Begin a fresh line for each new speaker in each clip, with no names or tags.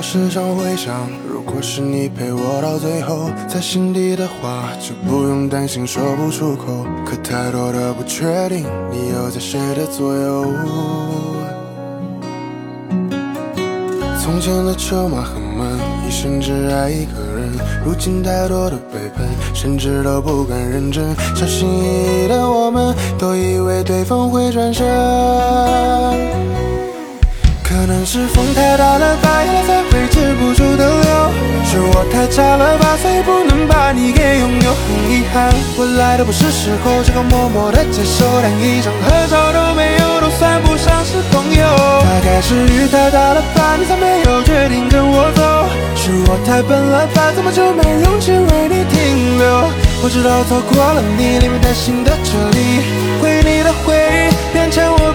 我时常会想，如果是你陪我到最后，在心底的话就不用担心说不出口。可太多的不确定，你又在谁的左右？从前的车马很慢，一生只爱一个人。如今太多的背叛，甚至都不敢认真。小心翼翼的我们，都以为对方会转身。可能是风太大了吧，眼泪才会止不住的流。是我太差了吧，所以不能把你给拥有。很遗憾，我来的不是时候，只好默默的接受，连一张合照都没有，都算不上是朋友。大概是雨太大了吧，你才没有决定跟我走。是我太笨了吧，怎么就没勇气为你停留？我知道错过了你，连担心的这里，回你的回忆变成我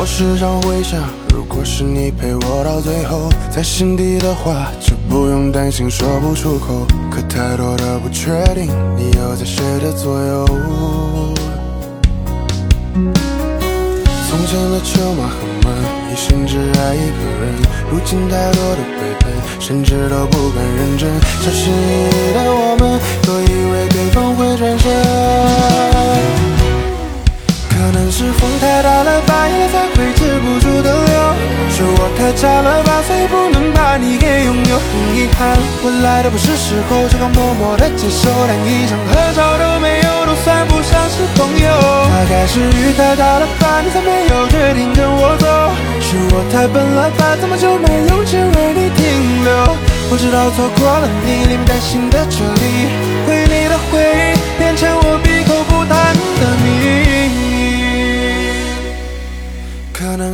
我时常会想，如果是你陪我到最后，在心底的话就不用担心说不出口。可太多的不确定，你又在谁的左右？从前的车马很慢，一生只爱一个人。如今太多的背叛，甚至都不敢认真。小心翼翼的我们，都以为对方会转身。可能是风太大了吧，眼太差了吧，所以不能把你给拥有。很遗憾，我来的不是时候，只好默默的接受，连一张合照都没有，都算不上是朋友。大概是雨太大了吧，你才没有决定跟我走。是我太笨了吧，怎么就没勇气为你停留？我知道错过了你，连担心的这里，回你的回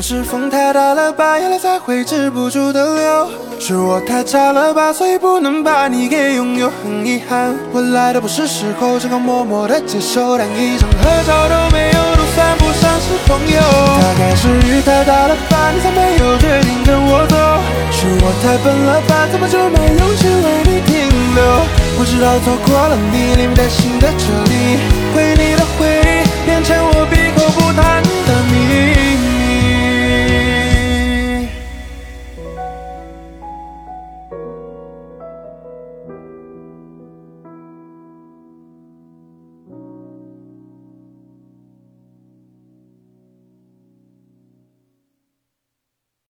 是风太大了吧，眼泪才会止不住的流。是我太差了吧，所以不能把你给拥有。很遗憾，我来的不是时候，只好默默的接受，连一张合照都没有，都算不上是朋友。大概是雨太大了吧，你才没有决定跟我走。是我太笨了吧，怎么就没勇气为你停留？我知道错过了你，连担心的这里，回你的回忆变成我闭口不谈。